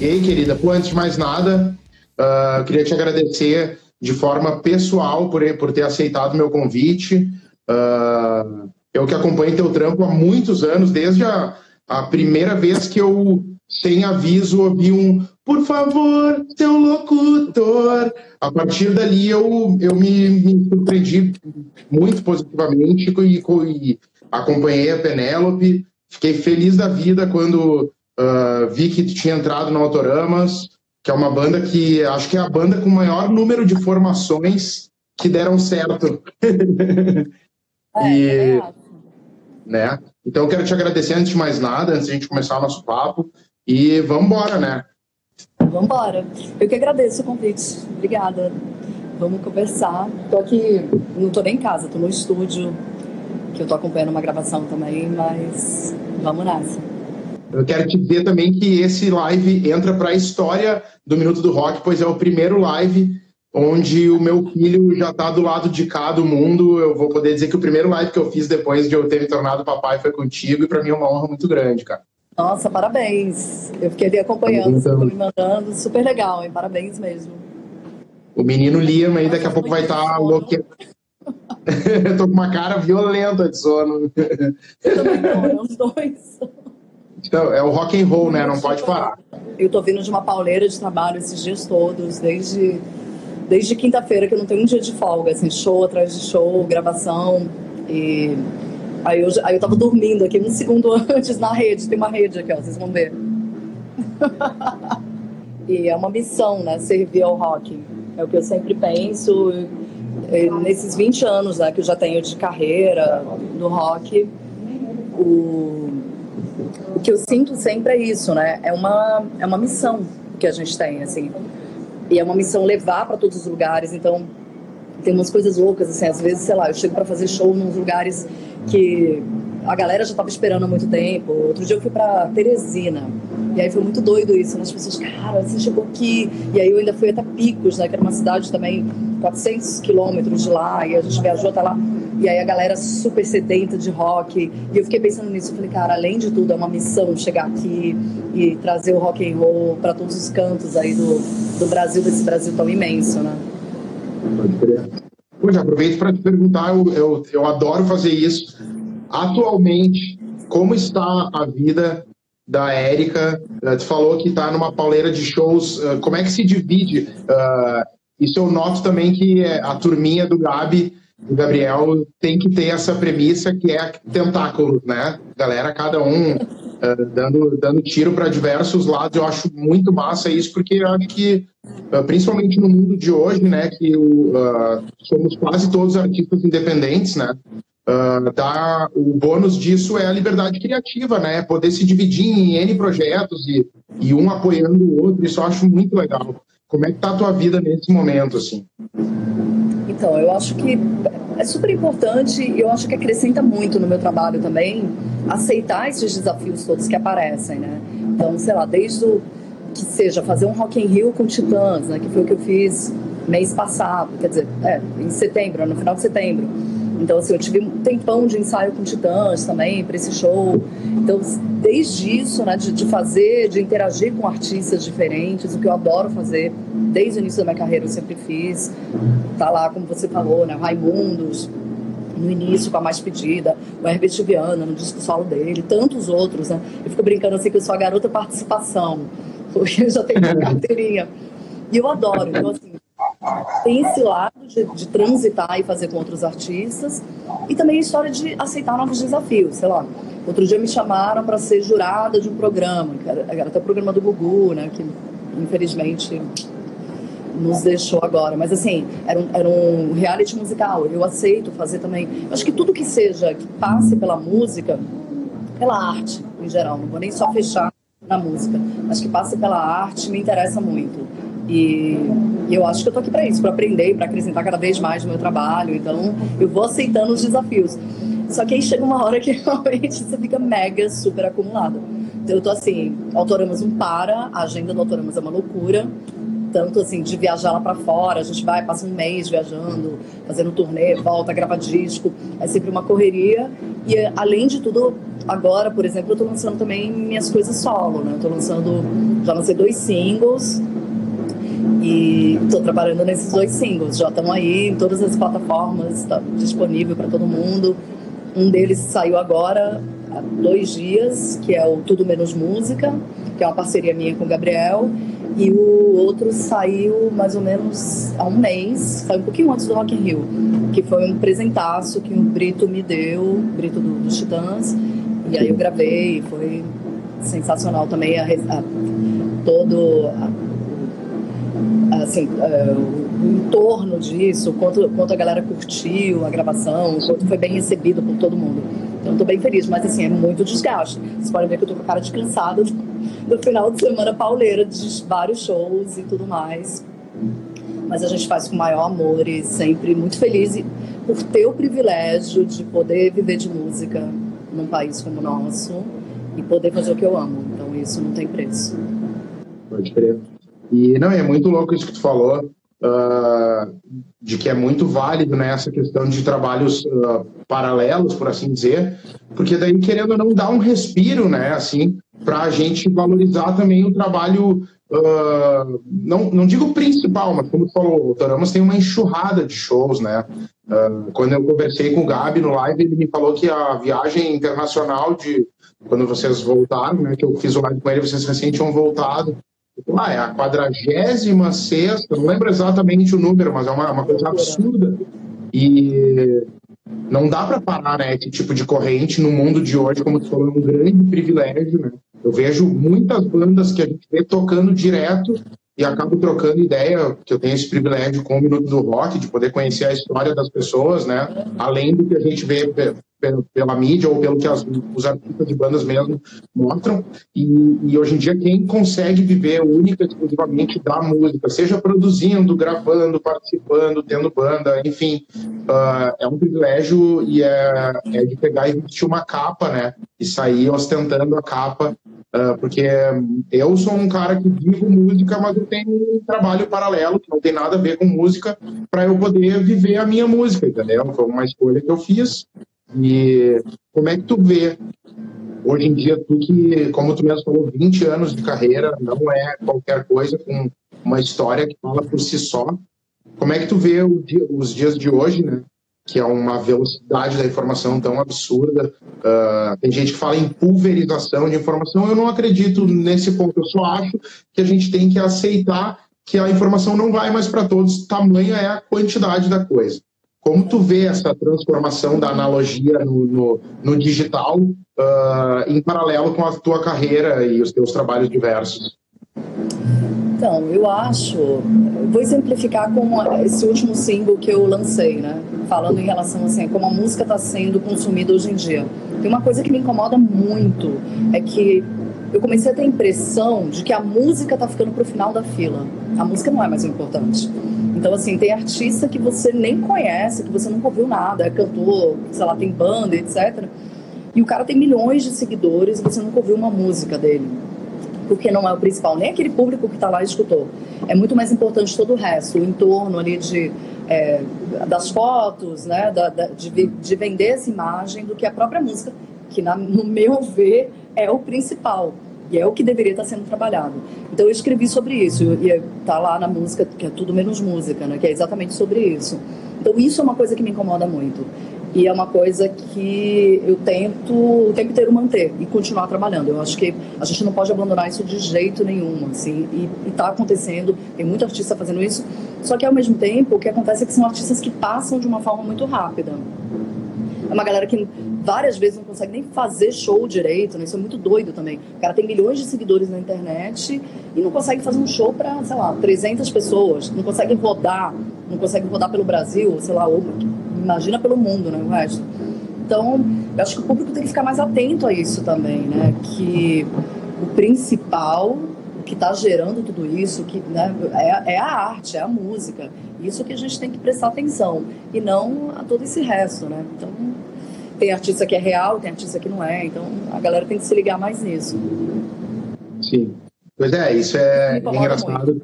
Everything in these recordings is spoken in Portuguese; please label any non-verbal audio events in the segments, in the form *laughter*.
E aí, querida, pô, antes de mais nada, uh, queria te agradecer de forma pessoal por, por ter aceitado meu convite. Uh, eu que acompanho teu trampo há muitos anos, desde a, a primeira vez que eu, sem aviso, ouvi um por favor, seu locutor. A partir dali eu, eu me, me surpreendi muito positivamente e, e acompanhei a Penélope. Fiquei feliz da vida quando uh, vi que tinha entrado no Autoramas, que é uma banda que acho que é a banda com o maior número de formações que deram certo. *laughs* É, e, é né? Então eu quero te agradecer antes de mais nada, antes de a gente começar o nosso papo. E vamos embora, né? Vamos embora. Eu que agradeço o convite. Obrigada. Vamos conversar. Tô aqui, não tô nem em casa, tô no estúdio, que eu tô acompanhando uma gravação também, mas vamos nessa. Eu quero te dizer também que esse live entra para a história do Minuto do Rock, pois é o primeiro live onde o meu filho já está do lado de cá do mundo. Eu vou poder dizer que o primeiro live que eu fiz depois de eu ter me tornado papai foi contigo, e para mim é uma honra muito grande, cara. Nossa, parabéns. Eu fiquei ali acompanhando, então, me mandando. Super legal, hein? Parabéns mesmo. O menino Liam aí daqui a pouco vai estar tá louco. *laughs* eu tô com uma cara violenta de sono. Eu também tô, né? os dois. Então, é o rock and roll, né? Não pode parar. Eu tô vindo de uma pauleira de trabalho esses dias todos, desde, desde quinta-feira, que eu não tenho um dia de folga, assim, show atrás de show, gravação. E Aí eu, aí eu tava dormindo aqui um segundo *laughs* antes na rede, tem uma rede aqui, ó, vocês vão ver. *laughs* e é uma missão, né, servir ao rock. É o que eu sempre penso. Nesses 20 anos né, que eu já tenho de carreira no rock, o, o que eu sinto sempre é isso, né? É uma, é uma missão que a gente tem, assim. E é uma missão levar para todos os lugares. Então, tem umas coisas loucas, assim. Às vezes, sei lá, eu chego para fazer show nos lugares que a galera já estava esperando há muito tempo. Outro dia eu fui para Teresina. E aí foi muito doido isso, né? As pessoas, cara, você chegou aqui. E aí eu ainda fui até Picos, né? Que era uma cidade também 400 quilômetros de lá. E a gente viajou até lá. E aí a galera super sedenta de rock. E eu fiquei pensando nisso. Eu falei, cara, além de tudo, é uma missão chegar aqui e trazer o rock and roll para todos os cantos aí do, do Brasil, desse Brasil tão imenso, né? Pode. Pois aproveito para te perguntar, eu, eu, eu adoro fazer isso. Atualmente, como está a vida da Érica? Uh, tu falou que está numa pauleira de shows. Uh, como é que se divide? Uh, isso eu noto também que a turminha do Gabi, do Gabriel, tem que ter essa premissa que é tentáculo, né? Galera, cada um uh, dando, dando tiro para diversos lados. Eu acho muito massa isso, porque eu acho que, uh, principalmente no mundo de hoje, né, que o, uh, somos quase todos artistas independentes, né? Uh, tá, o bônus disso é a liberdade criativa, né? Poder se dividir em N projetos e, e um apoiando o outro, isso eu acho muito legal. Como é que tá a tua vida nesse momento, assim? Então, eu acho que é super importante e eu acho que acrescenta muito no meu trabalho também aceitar esses desafios todos que aparecem, né? Então, sei lá, desde o que seja fazer um Rock in Rio com Titãs, né? Que foi o que eu fiz mês passado, quer dizer, é, em setembro, no final de setembro então, assim, eu tive um tempão de ensaio com Titãs também para esse show. Então, desde isso, né, de, de, fazer, de interagir com artistas diferentes, o que eu adoro fazer, desde o início da minha carreira eu sempre fiz. Tá lá, como você falou, né, Raimundos, no início com a mais pedida, o Herbert Viana no disco solo dele, tantos outros, né? Eu fico brincando assim que eu sou a garota participação, *laughs* porque eu já tenho uma carteirinha. E eu adoro, então assim, tem esse lado de, de, transitar e fazer com outros artistas e também a história de aceitar novos desafios, sei lá. Outro dia me chamaram para ser jurada de um programa, era, era até o programa do Gugu, né, que infelizmente nos deixou agora. Mas assim, era um, era um reality musical, eu aceito fazer também. Eu acho que tudo que seja, que passe pela música, pela arte em geral, não vou nem só fechar na música, mas que passe pela arte me interessa muito. E, e eu acho que eu tô aqui para isso, para aprender, para acrescentar cada vez mais no meu trabalho. Então, eu vou aceitando os desafios. Só que aí chega uma hora que *laughs* realmente você fica mega, super acumulado. Então, eu tô assim, Autoramas não para, a agenda do Autoramas é uma loucura. Tanto assim, de viajar lá para fora, a gente vai, passa um mês viajando, fazendo turnê, volta, grava disco, é sempre uma correria. E além de tudo, agora, por exemplo, eu tô lançando também minhas coisas solo, né? Eu tô lançando, já lancei dois singles e tô trabalhando nesses dois singles. Já estão aí em todas as plataformas, está disponível para todo mundo. Um deles saiu agora há dois dias, que é o Tudo Menos Música, que é uma parceria minha com o Gabriel. E o outro saiu mais ou menos há um mês, saiu um pouquinho antes do Rock in Rio, que foi um presentaço que o Brito me deu, Brito do, dos Titãs, e aí eu gravei, foi sensacional também a, a todo a, assim, a, o entorno disso, quanto, quanto a galera curtiu a gravação, quanto foi bem recebido por todo mundo. Então estou bem feliz, mas assim, é muito desgaste. Vocês podem ver que eu tô com a cara de cansada do final de semana pauleira, de vários shows e tudo mais. Mas a gente faz com maior amor e sempre muito feliz por ter o privilégio de poder viver de música num país como o nosso e poder fazer o que eu amo. Então isso não tem preço. Pode crer. E não, é muito louco isso que tu falou, uh, de que é muito válido né, essa questão de trabalhos uh, paralelos, por assim dizer, porque daí, querendo ou não, dá um respiro, né, assim, para a gente valorizar também o trabalho, uh, não, não digo principal, mas como tu falou, o Toramas tem uma enxurrada de shows, né? Uh, quando eu conversei com o Gabi no live, ele me falou que a viagem internacional de quando vocês voltaram, né, que eu fiz o live com ele, vocês recém tinham voltado, ah, é a quadragésima sexta, não lembro exatamente o número, mas é uma, uma coisa absurda. E não dá para parar né, esse tipo de corrente no mundo de hoje, como tu falou, é um grande privilégio, né? Eu vejo muitas bandas que a gente vê tocando direto e acabo trocando ideia, que eu tenho esse privilégio com o Minuto do Rock, de poder conhecer a história das pessoas, né? Além do que a gente vê pela mídia ou pelo que as, os artistas de bandas mesmo mostram. E, e, hoje em dia, quem consegue viver única e exclusivamente da música, seja produzindo, gravando, participando, tendo banda, enfim, uh, é um privilégio e é, é de pegar e vestir uma capa, né? E sair ostentando a capa porque eu sou um cara que vivo música, mas eu tenho um trabalho paralelo que não tem nada a ver com música para eu poder viver a minha música, entendeu? Foi uma escolha que eu fiz e como é que tu vê hoje em dia, tu que, como tu mesmo falou, 20 anos de carreira, não é qualquer coisa, com uma história que fala por si só. Como é que tu vê os dias de hoje, né? Que é uma velocidade da informação tão absurda. Uh, tem gente que fala em pulverização de informação. Eu não acredito nesse ponto. Eu só acho que a gente tem que aceitar que a informação não vai mais para todos. Tamanha é a quantidade da coisa. Como tu vê essa transformação da analogia no, no, no digital uh, em paralelo com a tua carreira e os teus trabalhos diversos? Então, eu acho, vou exemplificar com esse último single que eu lancei, né? Falando em relação assim, a como a música está sendo consumida hoje em dia. Tem uma coisa que me incomoda muito, é que eu comecei a ter a impressão de que a música está ficando para o final da fila. A música não é mais o importante. Então, assim, tem artista que você nem conhece, que você nunca ouviu nada, é cantor, sei lá, tem banda, etc. E o cara tem milhões de seguidores e você nunca ouviu uma música dele. Porque não é o principal, nem aquele público que está lá escutou. É muito mais importante todo o resto, o entorno ali de, é, das fotos, né, da, da, de, de vender essa imagem do que a própria música, que, na, no meu ver, é o principal. E é o que deveria estar sendo trabalhado. Então eu escrevi sobre isso, e está lá na música, que é tudo menos música, né? que é exatamente sobre isso. Então isso é uma coisa que me incomoda muito. E é uma coisa que eu tento o tempo inteiro manter e continuar trabalhando. Eu acho que a gente não pode abandonar isso de jeito nenhum, assim. E está acontecendo, tem muito artista fazendo isso. Só que ao mesmo tempo, o que acontece é que são artistas que passam de uma forma muito rápida. É uma galera que várias vezes não consegue nem fazer show direito, né? Isso é muito doido também. O cara tem milhões de seguidores na internet e não consegue fazer um show para, sei lá, 300 pessoas. Não consegue rodar, não consegue rodar pelo Brasil, sei lá, ou, imagina pelo mundo, né? O resto. Então, eu acho que o público tem que ficar mais atento a isso também, né? Que o principal, o que está gerando tudo isso, que né, é, é a arte, é a música. Isso que a gente tem que prestar atenção e não a todo esse resto, né? Então, tem artista que é real, tem artista que não é, então a galera tem que se ligar mais nisso. Sim. Pois é, isso é engraçado.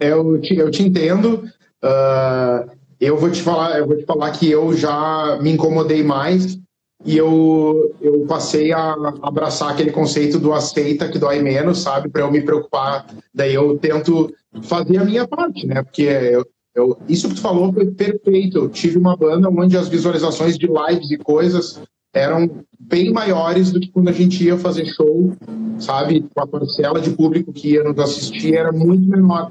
Eu te, eu te entendo. Uh, eu vou te falar, eu vou te falar que eu já me incomodei mais e eu, eu passei a abraçar aquele conceito do aceita que dói menos, sabe? Para eu me preocupar. Daí eu tento fazer a minha parte, né? Porque eu, eu, isso que tu falou foi perfeito. Eu tive uma banda onde as visualizações de lives e coisas eram bem maiores do que quando a gente ia fazer show, sabe? A parcela de público que ia nos assistir era muito menor.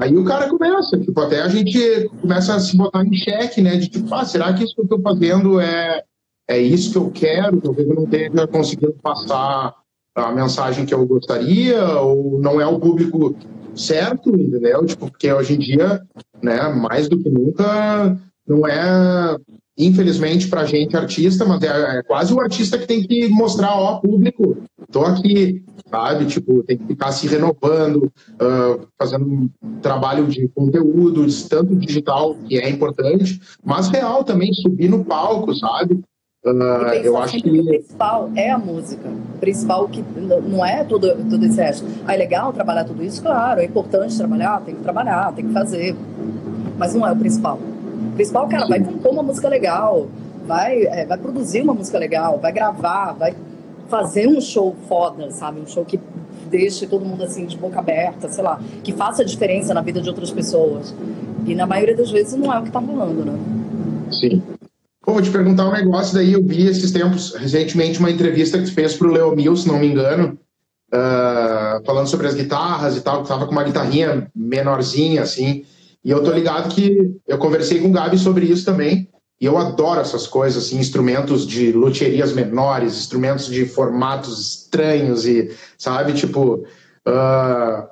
Aí o cara começa, tipo, até a gente começa a se botar em xeque, né? De tipo, ah, será que isso que eu tô fazendo é, é isso que eu quero? Talvez eu não tenha conseguido passar a mensagem que eu gostaria, ou não é o público certo, entendeu? Tipo, porque hoje em dia, né, mais do que nunca, não é infelizmente para a gente artista, mas é, é, quase o artista que tem que mostrar, ó, público, tô aqui, sabe? Tipo, tem que ficar se renovando, uh, fazendo um trabalho de conteúdo, tanto digital, que é importante, mas real também, subir no palco, sabe? Uh, eu acho que... o principal é a música. O principal que não é tudo, tudo esse resto. Ah, é legal trabalhar tudo isso? Claro, é importante trabalhar, tem que trabalhar, tem que fazer. Mas não é o principal. Principal, cara, vai compor uma música legal, vai, é, vai produzir uma música legal, vai gravar, vai fazer um show foda, sabe? Um show que deixe todo mundo assim de boca aberta, sei lá, que faça diferença na vida de outras pessoas. E na maioria das vezes não é o que tá rolando, né? Sim. Pô, vou te perguntar um negócio daí. Eu vi esses tempos, recentemente, uma entrevista que tu fez pro Leo Mil, se não me engano, uh, falando sobre as guitarras e tal, que tava com uma guitarrinha menorzinha, assim. E eu tô ligado que eu conversei com o Gabi sobre isso também. E eu adoro essas coisas, assim, instrumentos de lutherias menores, instrumentos de formatos estranhos e, sabe, tipo, uh,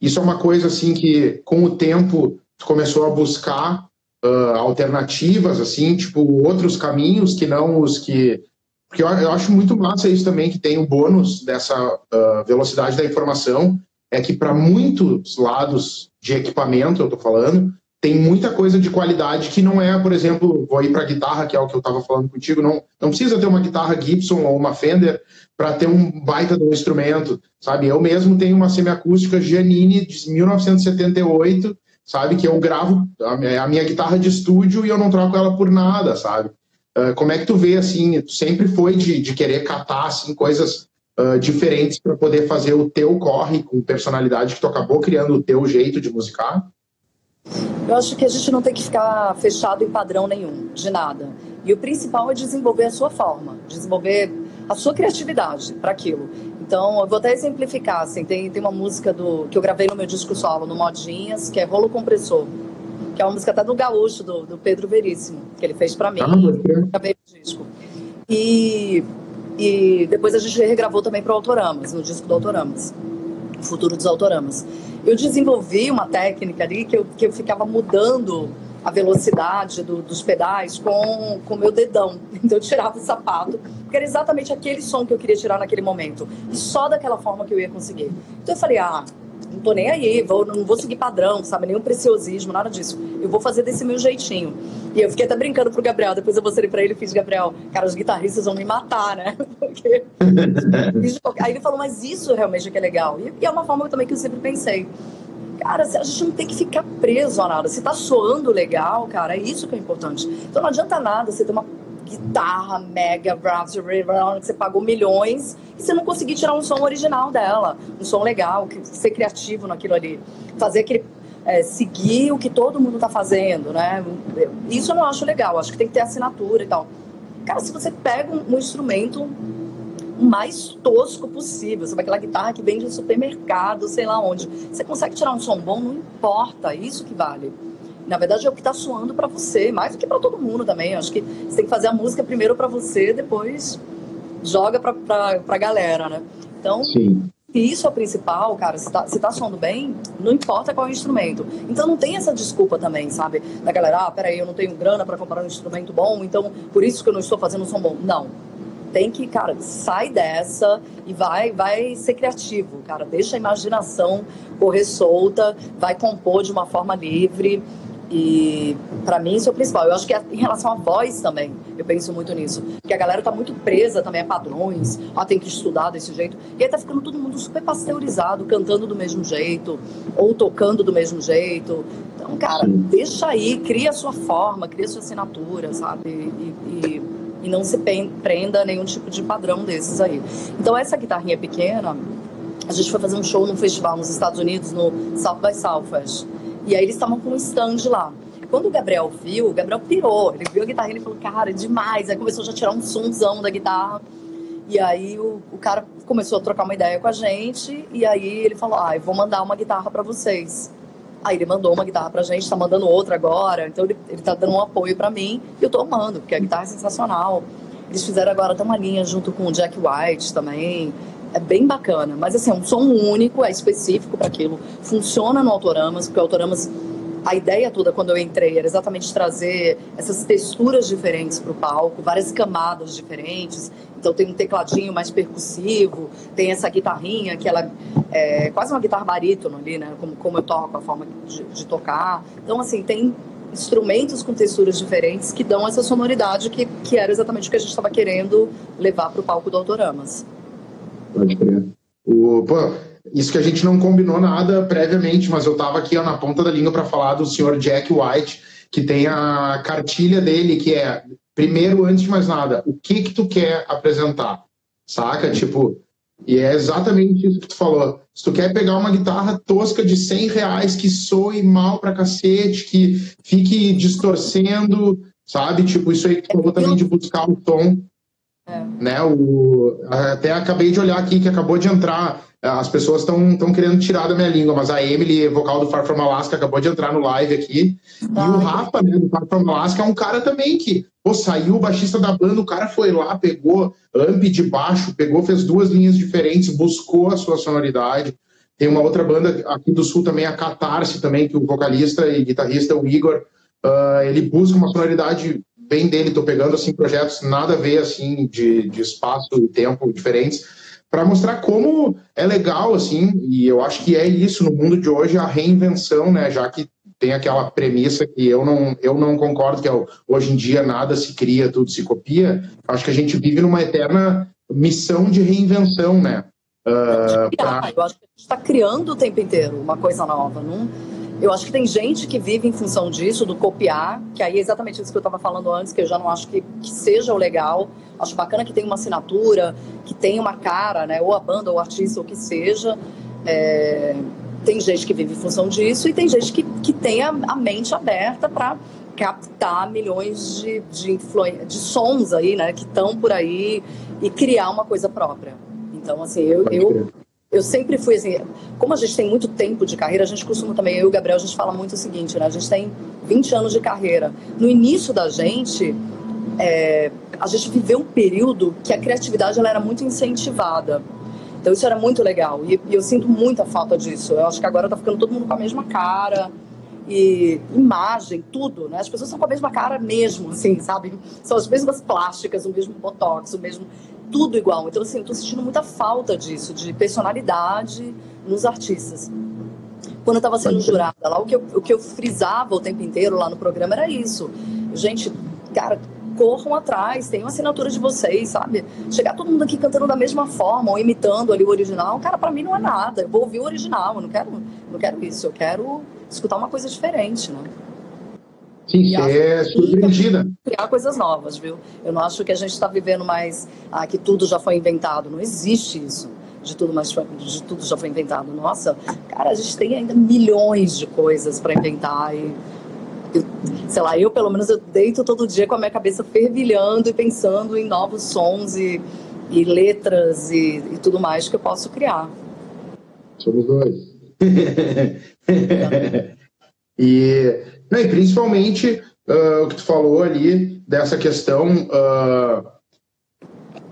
isso é uma coisa, assim, que com o tempo começou a buscar uh, alternativas, assim, tipo, outros caminhos que não os que. Porque eu, eu acho muito massa isso também, que tem o bônus dessa uh, velocidade da informação, é que para muitos lados de equipamento, eu tô falando, tem muita coisa de qualidade que não é, por exemplo, vou ir para guitarra, que é o que eu estava falando contigo, não, não precisa ter uma guitarra Gibson ou uma Fender para ter um baita de um instrumento, sabe? Eu mesmo tenho uma semiacústica Giannini de 1978 sabe? Que eu gravo a minha, guitarra de estúdio e eu não troco ela por nada, sabe? Uh, como é que tu vê, assim, tu sempre foi de, de querer catar, assim, coisas uh, diferentes para poder fazer o teu corre com personalidade que tu acabou criando o teu jeito de musicar? Eu acho que a gente não tem que ficar fechado em padrão nenhum, de nada. E o principal é desenvolver a sua forma, desenvolver a sua criatividade para aquilo. Então, eu vou até exemplificar, assim, tem, tem uma música do, que eu gravei no meu disco solo, no Modinhas, que é Rolo Compressor, que é uma música até do Gaúcho, do, do Pedro Veríssimo, que ele fez para mim. Ah, gravei no disco. E, e depois a gente regravou também para o Autoramas, no disco do Autoramas, Futuro dos Autoramas. Eu desenvolvi uma técnica ali que eu, que eu ficava mudando a velocidade do, dos pedais com o meu dedão. *laughs* Então eu tirava o sapato, porque era exatamente aquele som que eu queria tirar naquele momento. E só daquela forma que eu ia conseguir. Então eu falei, ah, não tô nem aí, vou, não vou seguir padrão, sabe? Nenhum preciosismo, nada disso. Eu vou fazer desse meu jeitinho. E eu fiquei até brincando pro Gabriel, depois eu mostrei pra ele e fiz, Gabriel, cara, os guitarristas vão me matar, né? *laughs* Porque... *laughs* aí ele falou, mas isso realmente é que é legal. E é uma forma também que eu sempre pensei. Cara, a gente não tem que ficar preso a nada. Se tá soando legal, cara, é isso que é importante. Então não adianta nada você ter uma guitarra mega, que você pagou milhões e você não conseguir tirar um som original dela, um som legal, ser criativo naquilo ali, fazer aquele é, seguir o que todo mundo tá fazendo, né? Isso eu não acho legal, acho que tem que ter assinatura e tal. Cara, se você pega um, um instrumento mais tosco possível, sabe? Aquela guitarra que vende no supermercado, sei lá onde. Você consegue tirar um som bom, não importa, é isso que vale. Na verdade, é o que está soando para você, mais do que para todo mundo também. Acho que você tem que fazer a música primeiro para você, depois joga para a galera, né? Então, Sim. isso é o principal, cara, se tá, se tá soando bem, não importa qual é o instrumento. Então, não tem essa desculpa também, sabe? Da galera, ah, peraí, eu não tenho grana para comprar um instrumento bom, então por isso que eu não estou fazendo um som bom. Não tem que, cara, sai dessa e vai, vai ser criativo, cara. Deixa a imaginação correr solta, vai compor de uma forma livre. E para mim isso é o principal. Eu acho que é em relação à voz também, eu penso muito nisso. Porque a galera tá muito presa também a padrões, ah, tem que estudar desse jeito. E aí tá ficando todo mundo super pasteurizado, cantando do mesmo jeito, ou tocando do mesmo jeito. Então, cara, deixa aí, cria a sua forma, cria a sua assinatura, sabe? E, e e não se prenda a nenhum tipo de padrão desses aí. Então essa guitarrinha pequena, a gente foi fazer um show num festival nos Estados Unidos, no South by Southwest. E aí eles estavam com um stand lá. Quando o Gabriel viu, o Gabriel pirou. Ele viu a guitarra e falou, cara, é demais. Aí começou já a tirar um somzão da guitarra. E aí o, o cara começou a trocar uma ideia com a gente. E aí ele falou, ah, eu vou mandar uma guitarra para vocês. Aí ele mandou uma guitarra pra gente, tá mandando outra agora. Então ele, ele tá dando um apoio para mim. E eu tô amando, porque a guitarra é sensacional. Eles fizeram agora até uma linha junto com o Jack White também. É bem bacana. Mas assim, é um som único, é específico para aquilo. Funciona no Autoramas, porque o Autoramas a ideia toda quando eu entrei era exatamente trazer essas texturas diferentes para o palco, várias camadas diferentes. Então tem um tecladinho mais percussivo, tem essa guitarrinha que ela é quase uma guitarra barítono ali, né? Como, como eu toco, a forma de, de tocar. Então, assim, tem instrumentos com texturas diferentes que dão essa sonoridade que, que era exatamente o que a gente estava querendo levar para o palco do Autoramas. Pode crer. O, pô, isso que a gente não combinou nada previamente, mas eu estava aqui ó, na ponta da língua para falar do senhor Jack White, que tem a cartilha dele, que é, primeiro, antes de mais nada, o que que tu quer apresentar, saca? Tipo, e é exatamente isso que tu falou. Se tu quer pegar uma guitarra tosca de 100 reais que soe mal pra cacete, que fique distorcendo, sabe? Tipo, isso aí que tu falou também de buscar o tom. É. Né? O, até acabei de olhar aqui que acabou de entrar as pessoas estão querendo tirar da minha língua, mas a Emily, vocal do Far From Alaska, acabou de entrar no live aqui. Ah, e o Rafa, né, do Far From Alaska, é um cara também que, pô, saiu o baixista da banda, o cara foi lá, pegou amp de baixo, pegou, fez duas linhas diferentes, buscou a sua sonoridade. Tem uma outra banda aqui do Sul também, a Catarse também, que o vocalista e guitarrista, o Igor, uh, ele busca uma sonoridade bem dele. Tô pegando, assim, projetos nada a ver, assim, de, de espaço e tempo diferentes para mostrar como é legal, assim, e eu acho que é isso no mundo de hoje, a reinvenção, né, já que tem aquela premissa que eu não, eu não concordo, que é hoje em dia nada se cria, tudo se copia, acho que a gente vive numa eterna missão de reinvenção, né? Uh, pra... Eu acho que a gente está criando o tempo inteiro uma coisa nova, não eu acho que tem gente que vive em função disso, do copiar, que aí é exatamente isso que eu estava falando antes, que eu já não acho que, que, seja o legal. Acho bacana que tenha uma assinatura, que tenha uma cara, né? Ou a banda, ou o artista, ou o que seja. É... Tem gente que vive em função disso e tem gente que, que tem a, a mente aberta para captar milhões de, de, de sons aí, né? Que estão por aí e criar uma coisa própria. Então, assim, eu, eu, eu sempre fui assim, como a gente tem muito tempo de carreira, a gente costuma também, eu e o Gabriel, a gente fala muito o seguinte, né? A gente tem 20 anos de carreira. No início da gente, é, a gente viveu um período que a criatividade ela era muito incentivada. Então isso era muito legal. E, e eu sinto muita falta disso. Eu acho que agora tá ficando todo mundo com a mesma cara e imagem, tudo, né? As pessoas são com a mesma cara mesmo, assim, sabe? São as mesmas plásticas, o mesmo botox, o mesmo tudo igual. Então, assim, eu tô sentindo muita falta disso, de personalidade nos artistas. Quando eu estava sendo jurada lá, o que, eu, o que eu frisava o tempo inteiro lá no programa era isso. Gente, cara, corram atrás, tenham assinatura de vocês, sabe? Chegar todo mundo aqui cantando da mesma forma ou imitando ali o original, cara, para mim não é nada. Eu vou ouvir o original, eu não quero, não quero isso, eu quero escutar uma coisa diferente, né? Sim, é surpreendida. *laughs* Criar coisas novas, viu? Eu não acho que a gente está vivendo mais ah, que tudo já foi inventado. Não existe isso. De tudo, mais, de tudo já foi inventado. Nossa, cara, a gente tem ainda milhões de coisas para inventar e sei lá, eu pelo menos eu deito todo dia com a minha cabeça fervilhando e pensando em novos sons e, e letras e, e tudo mais que eu posso criar. Somos dois. *laughs* e não, e principalmente uh, o que tu falou ali dessa questão uh,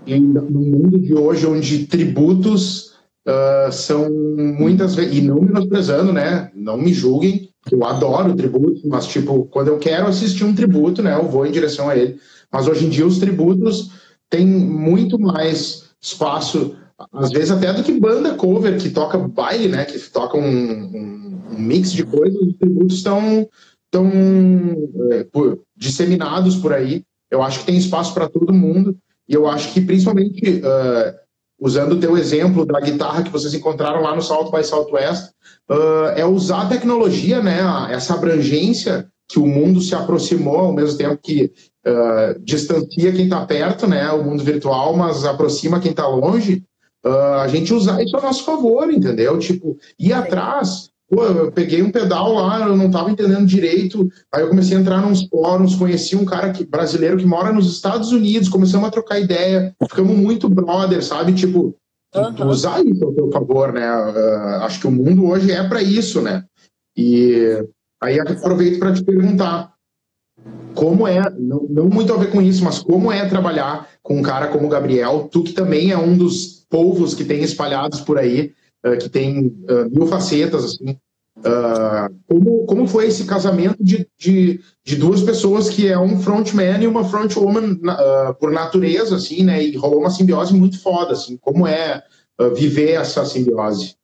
no mundo de hoje, onde tributos uh, são muitas vezes, e não menosprezando, né? Não me julguem, eu adoro tributos, mas tipo, quando eu quero assistir um tributo, né, eu vou em direção a ele. Mas hoje em dia os tributos têm muito mais espaço, às vezes até do que banda cover que toca baile, né, que toca um, um, um mix de coisas, os tributos estão estão é, por, disseminados por aí. Eu acho que tem espaço para todo mundo. E eu acho que, principalmente, uh, usando o teu exemplo da guitarra que vocês encontraram lá no South by Southwest, uh, é usar a tecnologia, né, essa abrangência que o mundo se aproximou ao mesmo tempo que uh, distancia quem está perto, né, o mundo virtual, mas aproxima quem está longe, uh, a gente usar isso a nosso favor, entendeu? Tipo, ir atrás. Pô, eu peguei um pedal lá, eu não estava entendendo direito, aí eu comecei a entrar nos fóruns, conheci um cara que, brasileiro que mora nos Estados Unidos, começamos a trocar ideia, ficamos muito brother, sabe? Tipo, uhum. usar isso ao seu favor, né? Uh, acho que o mundo hoje é para isso, né? E aí aproveito para te perguntar, como é, não, não, muito a ver com isso, mas como é trabalhar com um cara como o Gabriel, tu que também é um dos povos que tem espalhados por aí, uh, que tem uh, mil facetas, assim, uh, como, como foi esse casamento de, de, de, duas pessoas que é um frontman e uma frontwoman por natureza, assim, né, e rolou uma simbiose muito foda, assim, como é viver essa simbiose?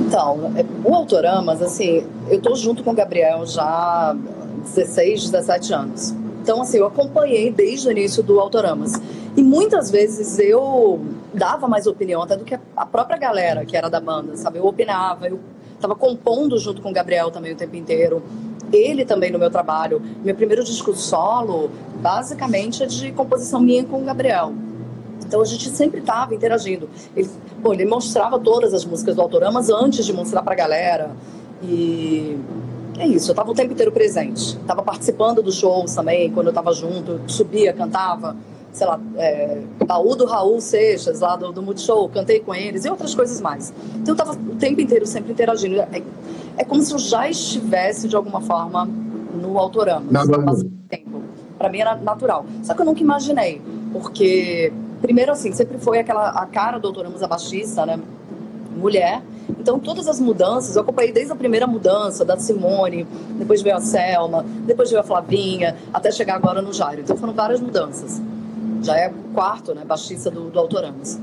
Então, é, o Autoramas, assim, eu tô junto com o Gabriel já 16, 17 anos. Então, assim, eu acompanhei desde o início do Autoramas. E muitas vezes eu dava mais opinião até do que a própria galera que era da banda, sabe? Eu opinava, eu estava compondo junto com o Gabriel também o tempo inteiro. Ele também no meu trabalho. Meu primeiro disco solo, basicamente, é de composição minha com o Gabriel. Então a gente sempre estava interagindo. Ele, ele mostrava todas as músicas do Autoramas antes de mostrar para a galera. E é isso, eu estava o tempo inteiro presente. Estava participando dos shows também, quando eu estava junto, subia, cantava, sei lá, é, baú do Raul Seixas, lá do, do Multishow, cantei com eles e outras coisas mais. Então eu estava o tempo inteiro sempre interagindo. É, é, como se eu já estivesse, de alguma forma, no Autorama. Para mim era natural. Só que eu nunca imaginei, porque, primeiro assim, sempre foi aquela a cara do Autoramos a baixista, né? Mulher então, todas as mudanças, eu acompanhei desde a primeira mudança da Simone, depois veio a Selma, depois veio a Flavinha, até chegar agora no Jairo. Então, foram várias mudanças. Já é o quarto, né, baixista do, do Autoramas.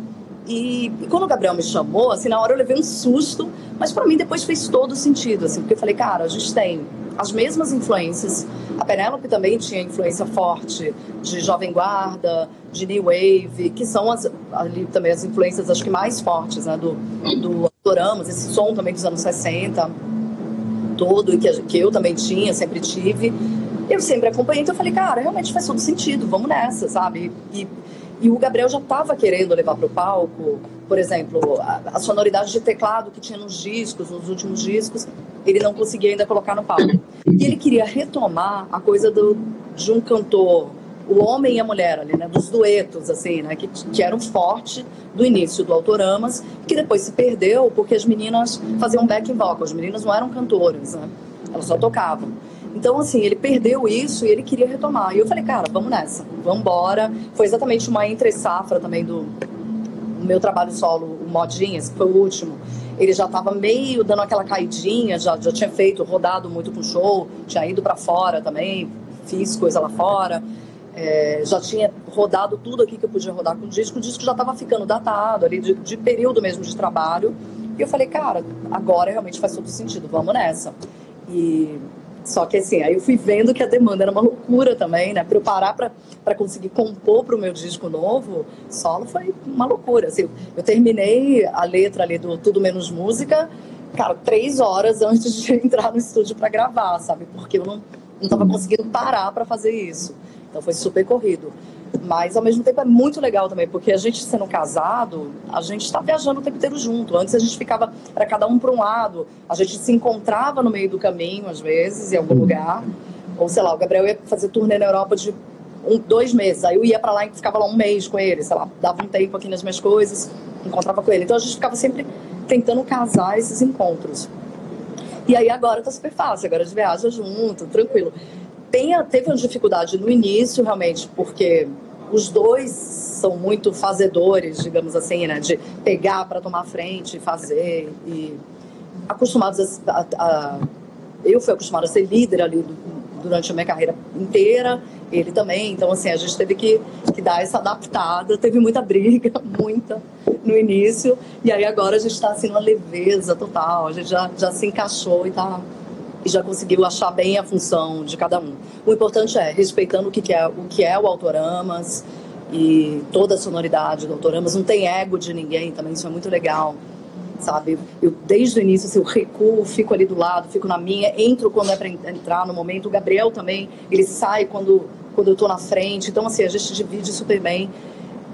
E, e, quando o Gabriel me chamou, assim, na hora eu levei um susto, mas para mim depois fez todo sentido, assim, porque eu falei, cara, a gente tem as mesmas influências. A Penélope também tinha influência forte de Jovem Guarda, de New Wave, que são as, ali também as influências, acho que mais fortes, né, do, do Doramas, esse som também dos anos 60, todo, e que, que eu também tinha, sempre tive. Eu sempre acompanhei, então eu falei, cara, realmente faz todo sentido, vamos nessa, sabe? E, e o Gabriel já estava querendo levar para o palco, por exemplo, a, a, sonoridade de teclado que tinha nos discos, nos últimos discos, ele não conseguia ainda colocar no palco. E ele queria retomar a coisa do, de um cantor, o homem e a mulher ali, né, dos duetos, assim, né, que, que eram forte do início do Autoramas, que depois se perdeu porque as meninas faziam backing vocal, as meninas não eram cantoras, né, elas só tocavam. Então, assim, ele perdeu isso e ele queria retomar. E eu falei, cara, vamos nessa, vamos embora. Foi exatamente uma entre-safra também do, meu trabalho solo, o Modinhas, que foi o último. Ele já estava meio dando aquela caidinha, já, já tinha feito, rodado muito com show, tinha ido para fora também, fiz coisa lá fora. É, já tinha rodado tudo aqui que eu podia rodar com o disco, o disco já estava ficando datado ali, de, de, período mesmo de trabalho. E eu falei, cara, agora realmente faz todo sentido, vamos nessa. E só que assim, aí eu fui vendo que a demanda era uma loucura também, né? Para eu parar para conseguir compor para o meu disco novo, solo foi uma loucura. Assim, eu terminei a letra ali do Tudo Menos Música, cara, três horas antes de *laughs* entrar no estúdio para gravar, sabe? Porque eu não, não tava conseguindo parar para fazer isso. Então foi super corrido. Mas ao mesmo tempo é muito legal também, porque a gente sendo casado, a gente está viajando o tempo inteiro junto. Antes a gente ficava, era cada um para um lado, a gente se encontrava no meio do caminho, às vezes, em algum lugar. Ou sei lá, o Gabriel ia fazer turnê na Europa de um, dois meses. Aí eu ia para lá e ficava lá um mês com ele, sei lá, dava um tempo aqui nas minhas coisas, encontrava com ele. Então a gente ficava sempre tentando casar esses encontros. E aí agora tá super fácil, agora a gente viaja junto, tranquilo. Tem, teve uma dificuldade no início, realmente, porque os dois são muito fazedores, digamos assim, né? De pegar para tomar frente fazer. E acostumados a, a, a, Eu fui acostumada a ser líder ali durante a minha carreira inteira, ele também. Então, assim, a gente teve que, que dar essa adaptada. Teve muita briga, *laughs* muita, no início. E aí agora a gente está, assim, numa leveza total. A gente já, já se encaixou e está e já conseguiu achar bem a função de cada um. O importante é respeitando o que, é o que é o Autoramas e toda a sonoridade do Autoramas. Não tem ego de ninguém também, isso é muito legal. sabe? Eu, desde o início, assim, eu recuo, fico ali do lado, fico na minha, entro quando é para entrar no momento. O Gabriel também, ele sai quando, quando eu tô na frente. Então, assim, a gente divide super bem.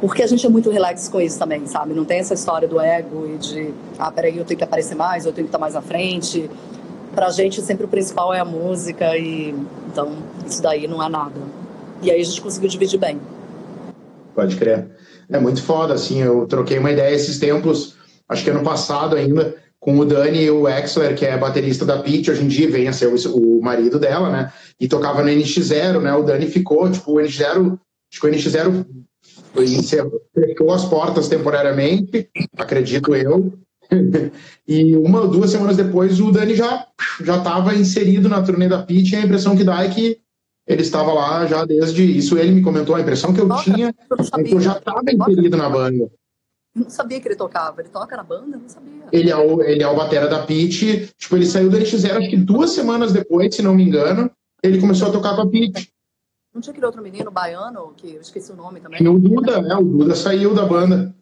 Porque a gente é muito relax com isso também, sabe? Não tem essa história do ego e de, ah, peraí, eu tenho que aparecer mais, eu tenho que estar mais à frente. Pra gente, sempre o principal é a música e, então, isso daí não é nada. E aí a gente conseguiu dividir bem. Pode crer. É muito foda, assim, eu troquei uma ideia esses tempos, acho que ano passado ainda, com o Dani e o Exler, que é baterista da Pitch, hoje em dia vem a ser o, o marido dela, né? E tocava no NX0, né? O Dani ficou, tipo, o NX0, acho que o NX0 fechou as portas temporariamente, acredito eu. *laughs* e uma ou duas semanas depois o Dani já já estava inserido na turnê da Pitch e a impressão que dá é que ele estava lá já desde isso. Ele me comentou a impressão que eu Nossa, tinha eu é que eu já estava inserido na banda. Não sabia que ele tocava. Ele toca na banda? Não sabia. Ele é o, ele é o batera da Pitch. Tipo, ele saiu do NX0 acho que duas semanas depois, se não me engano. Ele começou a tocar com a Pitch. Não tinha aquele outro menino baiano, que eu esqueci o nome também? Tinha o Duda, né? O Duda saiu da banda.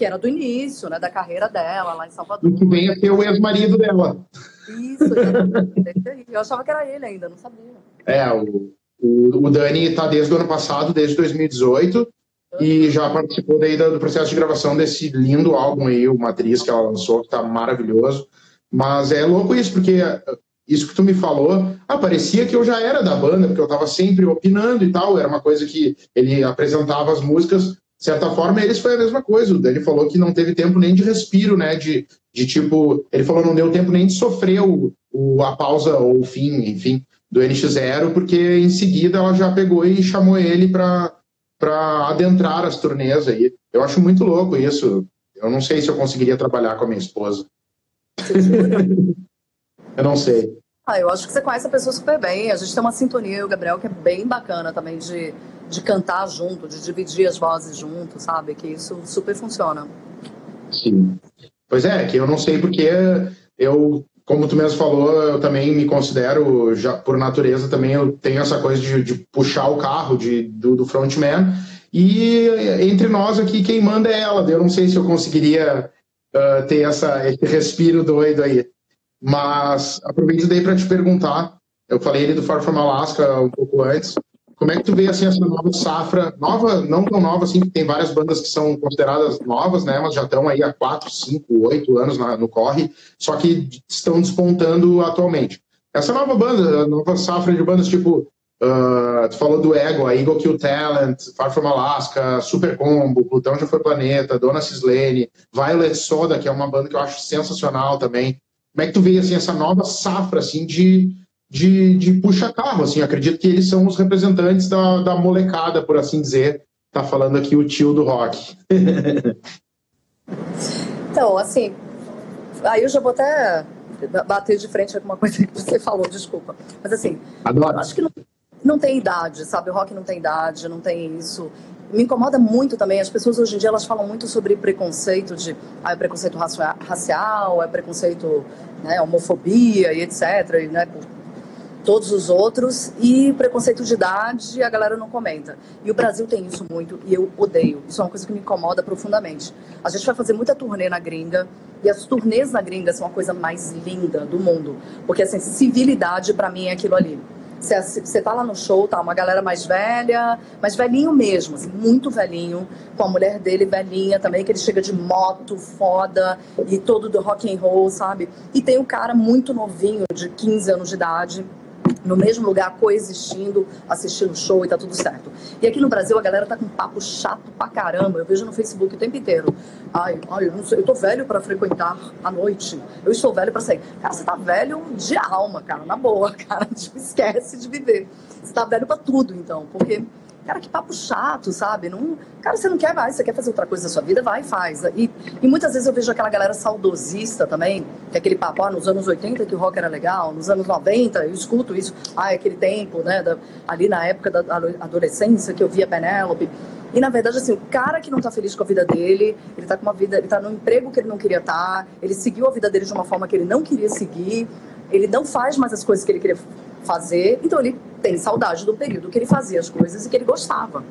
Que era do início, né? Da carreira dela, lá em Salvador. E que vem a ser o ex-marido dela. Isso, eu achava que era ele ainda, não sabia. É, o, o, o Dani está desde o ano passado, desde 2018, e já participou daí do processo de gravação desse lindo álbum aí, o Matriz, que ela lançou, que está maravilhoso. Mas é louco isso, porque isso que tu me falou, ah, parecia que eu já era da banda, porque eu estava sempre opinando e tal, era uma coisa que ele apresentava as músicas, de certa forma, eles foi a mesma coisa. Dani falou que não teve tempo nem de respiro, né? De, de tipo, ele falou não deu tempo nem de sofrer o, o, a pausa ou o fim, enfim, do NX0, porque em seguida ela já pegou e chamou ele para adentrar as turnês aí. Eu acho muito louco isso. Eu não sei se eu conseguiria trabalhar com a minha esposa. *laughs* eu não sei. Ah, eu acho que você conhece a pessoa super bem. A gente tem uma sintonia, o Gabriel, que é bem bacana também de, de cantar junto, de dividir as vozes junto, sabe? Que isso super funciona. Sim. Pois é, que eu não sei porque eu, como tu mesmo falou, eu também me considero, já por natureza também, eu tenho essa coisa de, de puxar o carro de, do, do frontman. E entre nós aqui, quem manda é ela. Eu não sei se eu conseguiria uh, ter essa, esse respiro doido aí. Mas aproveito daí para te perguntar. Eu falei ali do Far From Alaska um pouco antes. Como é que tu vê assim essa nova safra, nova, não tão nova assim, que tem várias bandas que são consideradas novas, né, mas já estão aí há 4, 5, 8 anos na, no corre, só que estão despontando atualmente. Essa nova banda, nova safra de bandas tipo, uh, tu falou do Ego, a Eagle Kill Talent, Far From Alaska, Super Combo, Plutão Já Foi Planeta, Dona Cislene, Violet Soda, que é uma banda que eu acho sensacional também. Como é que tu vê assim essa nova safra assim de de, de puxa-carro, assim, acredito que eles são os representantes da, da molecada, por assim dizer, tá falando aqui o tio do rock. *laughs* então, assim, aí eu já vou até bater de frente alguma coisa que você falou, desculpa. Mas assim, Adoro. acho que não, não tem idade, sabe? O rock não tem idade, não tem isso. Me incomoda muito também, as pessoas hoje em dia elas falam muito sobre preconceito de ah, é preconceito racial, é preconceito, né, homofobia e etc, e, né, por todos os outros e preconceito de idade a galera não comenta. E o Brasil tem isso muito e eu odeio. Isso é uma coisa que me incomoda profundamente. A gente vai fazer muita turnê na gringa e as turnês na gringa são a coisa mais linda do mundo, porque assim, civilidade para mim é aquilo ali. Você tá lá no show, tá uma galera mais velha, mais velhinho mesmo, assim, muito velhinho, com a mulher dele velhinha também, que ele chega de moto foda e todo do rock and roll, sabe? E tem um cara muito novinho, de 15 anos de idade, no mesmo lugar, coexistindo, assistindo show e tá tudo certo. E aqui no Brasil a galera tá com papo chato pra caramba. Eu vejo no Facebook o tempo inteiro. Ai, ai eu, não sei, eu tô velho para frequentar à noite. Eu estou velho para sair. Cara, você tá velho de alma, cara, na boa, *laughs* cara. Tipo, esquece de viver. Você tá velho para tudo, então, porque Cara, que papo chato, sabe? Não, cara, você não quer mais, você quer fazer outra coisa da sua vida, vai e faz. E, e muitas vezes eu vejo aquela galera saudosista também, que é aquele papo, ah, nos anos 80 que o rock era legal, nos anos 90, eu escuto isso, ah, é aquele tempo, né, da, ali na época da adolescência que eu via Penélope. E na verdade, assim, o cara que não tá feliz com a vida dele, ele tá com uma vida, ele tá no emprego que ele não queria estar, tá, ele seguiu a vida dele de uma forma que ele não queria seguir, ele não faz mais as coisas que ele queria fazer, então ele tem saudade do período que ele fazia as coisas e que ele gostava.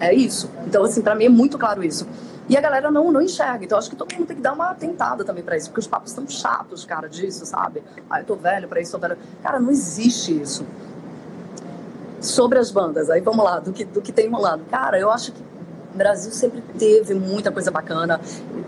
É isso. Então, assim, para mim é muito claro isso. E a galera não, não enxerga. Então, acho que todo mundo tem que dar uma tentada também para isso, porque os papos estão chatos, cara, disso, sabe? Ah, eu tô velho para isso, tô velho. Cara, não existe isso. Sobre as bandas, aí vamos lá, do que, do que tem rolando. Cara, eu acho que o Brasil sempre teve muita coisa bacana.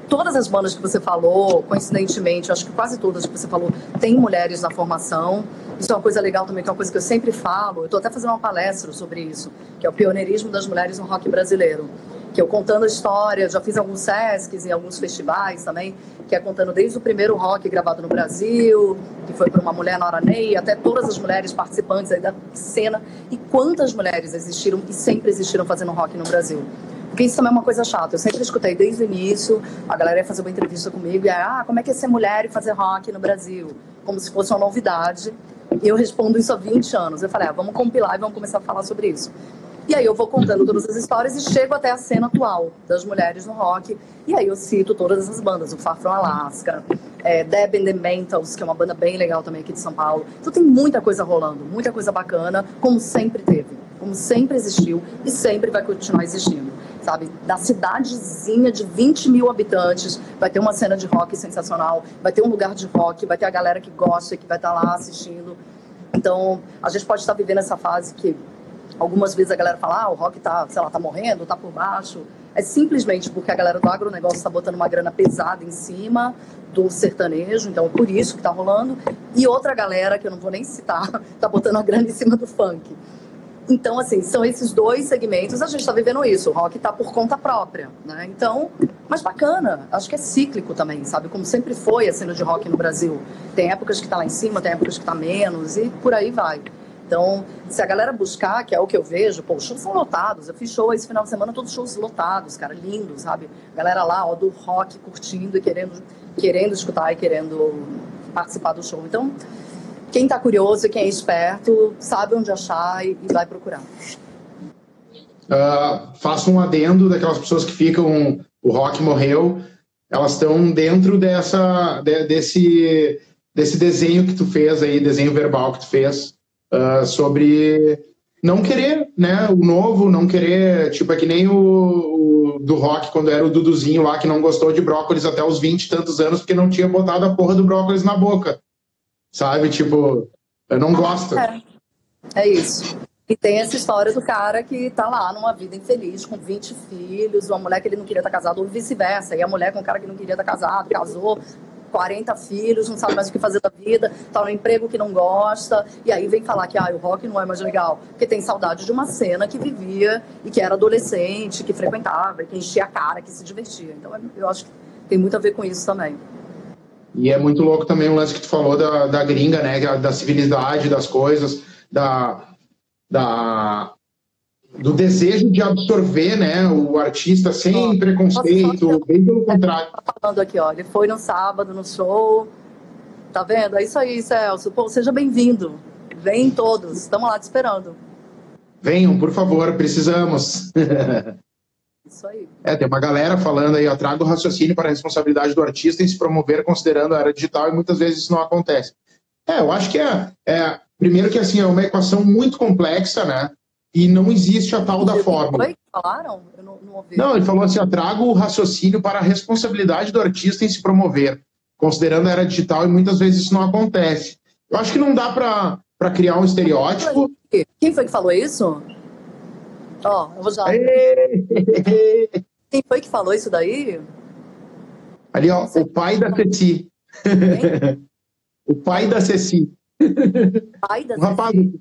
Todas as bandas que você falou, coincidentemente, acho que quase todas que você falou, tem mulheres na formação. Isso é uma coisa legal também, que é uma coisa que eu sempre falo. Eu estou até fazendo uma palestra sobre isso, que é o pioneirismo das mulheres no rock brasileiro. Que eu contando a história, já fiz alguns SESCs e alguns festivais também, que é contando desde o primeiro rock gravado no Brasil, que foi por uma mulher, Nora Ney, até todas as mulheres participantes aí da cena, e quantas mulheres existiram e sempre existiram fazendo rock no Brasil. Porque isso também é uma coisa chata. Eu sempre escutei desde o início, a galera ia fazer uma entrevista comigo e ah, como é que é ser mulher e fazer rock no Brasil? Como se fosse uma novidade. E eu respondo isso há 20 anos. Eu falei, ah, vamos compilar e vamos começar a falar sobre isso. E aí eu vou contando todas as histórias e chego até a cena atual das mulheres no rock. E aí eu cito todas essas bandas, o Far From Alaska, é, Deb and the Mentals, que é uma banda bem legal também aqui de São Paulo. Então tem muita coisa rolando, muita coisa bacana, como sempre teve, como sempre existiu e sempre vai continuar existindo sabe? Da cidadezinha de 20 mil habitantes, vai ter uma cena de rock sensacional, vai ter um lugar de rock, vai ter a galera que gosta que vai estar lá assistindo. Então, a gente pode estar vivendo essa fase que algumas vezes a galera fala, ah, o rock tá, sei lá, tá morrendo, tá por baixo. É simplesmente porque a galera do agronegócio está botando uma grana pesada em cima do sertanejo, então por isso que tá rolando. E outra galera, que eu não vou nem citar, *laughs* tá botando a grana em cima do funk. Então, assim, são esses dois segmentos, a gente está vivendo isso. O rock está por conta própria, né? Então, mas bacana. Acho que é cíclico também, sabe? Como sempre foi a cena de rock no Brasil. Tem épocas que está lá em cima, tem épocas que está menos e por aí vai. Então, se a galera buscar, que é o que eu vejo, pô, os shows são lotados. Eu fiz show esse final de semana, todos shows lotados, cara, lindos, sabe? Galera lá, ó, do rock, curtindo e querendo, querendo escutar e querendo participar do show. Então, quem está curioso, quem é esperto, sabe onde achar e, e vai procurar. Uh, faço um adendo daquelas pessoas que ficam, o rock morreu, elas estão dentro dessa, de, desse, desse desenho que tu fez aí, desenho verbal que tu fez, uh, sobre não querer, né, o novo, não querer, tipo, é que nem o, o, do rock, quando era o Duduzinho lá, que não gostou de brócolis até os 20 e tantos anos, porque não tinha botado a porra do brócolis na boca sabe? Tipo, eu não gosto. É, é isso. E tem essa história do cara que tá lá numa vida infeliz, com 20 filhos, uma mulher que ele não queria estar casado, ou vice-versa. E a mulher com um cara que não queria estar casado, casou, 40 filhos, não sabe mais o que fazer da vida, tá no emprego que não gosta, e aí vem falar que ah, o rock não é mais legal, porque tem saudade de uma cena que vivia e que era adolescente, que frequentava, que enchia a cara, que se divertia. Então eu acho que tem muito a ver com isso também. E é muito louco também o lance que tu falou da, da gringa, né? É da civilidade das coisas, da, da, do desejo de absorver né, o artista sem oh, preconceito, bem pelo contrário. Tá falando aqui, ó, ele foi no sábado no show, tá vendo? É isso aí, Celso. Pô, seja bem-vindo. Vem todos, estamos lá te esperando. Venham, por favor, precisamos. *laughs* Isso aí. É, tem uma galera falando aí, ó, traga o raciocínio para a responsabilidade do artista em se promover considerando a era digital e muitas vezes isso não acontece. É, eu acho que é, é primeiro que assim, é uma equação muito complexa, né? E não existe a tal da fórmula. Foi? Falaram? Eu não, não ouvi. Não, ele falou assim, ó, traga o raciocínio para a responsabilidade do artista em se promover, considerando a era digital e muitas vezes isso não acontece. Eu acho que não dá para criar um estereótipo. Quem foi que falou isso? Ó, eu vou já. Quem foi que falou isso daí? Ali, ó, o pai da Ceci. *laughs* o pai da Ceci. Pai da o rapaz, Ceci.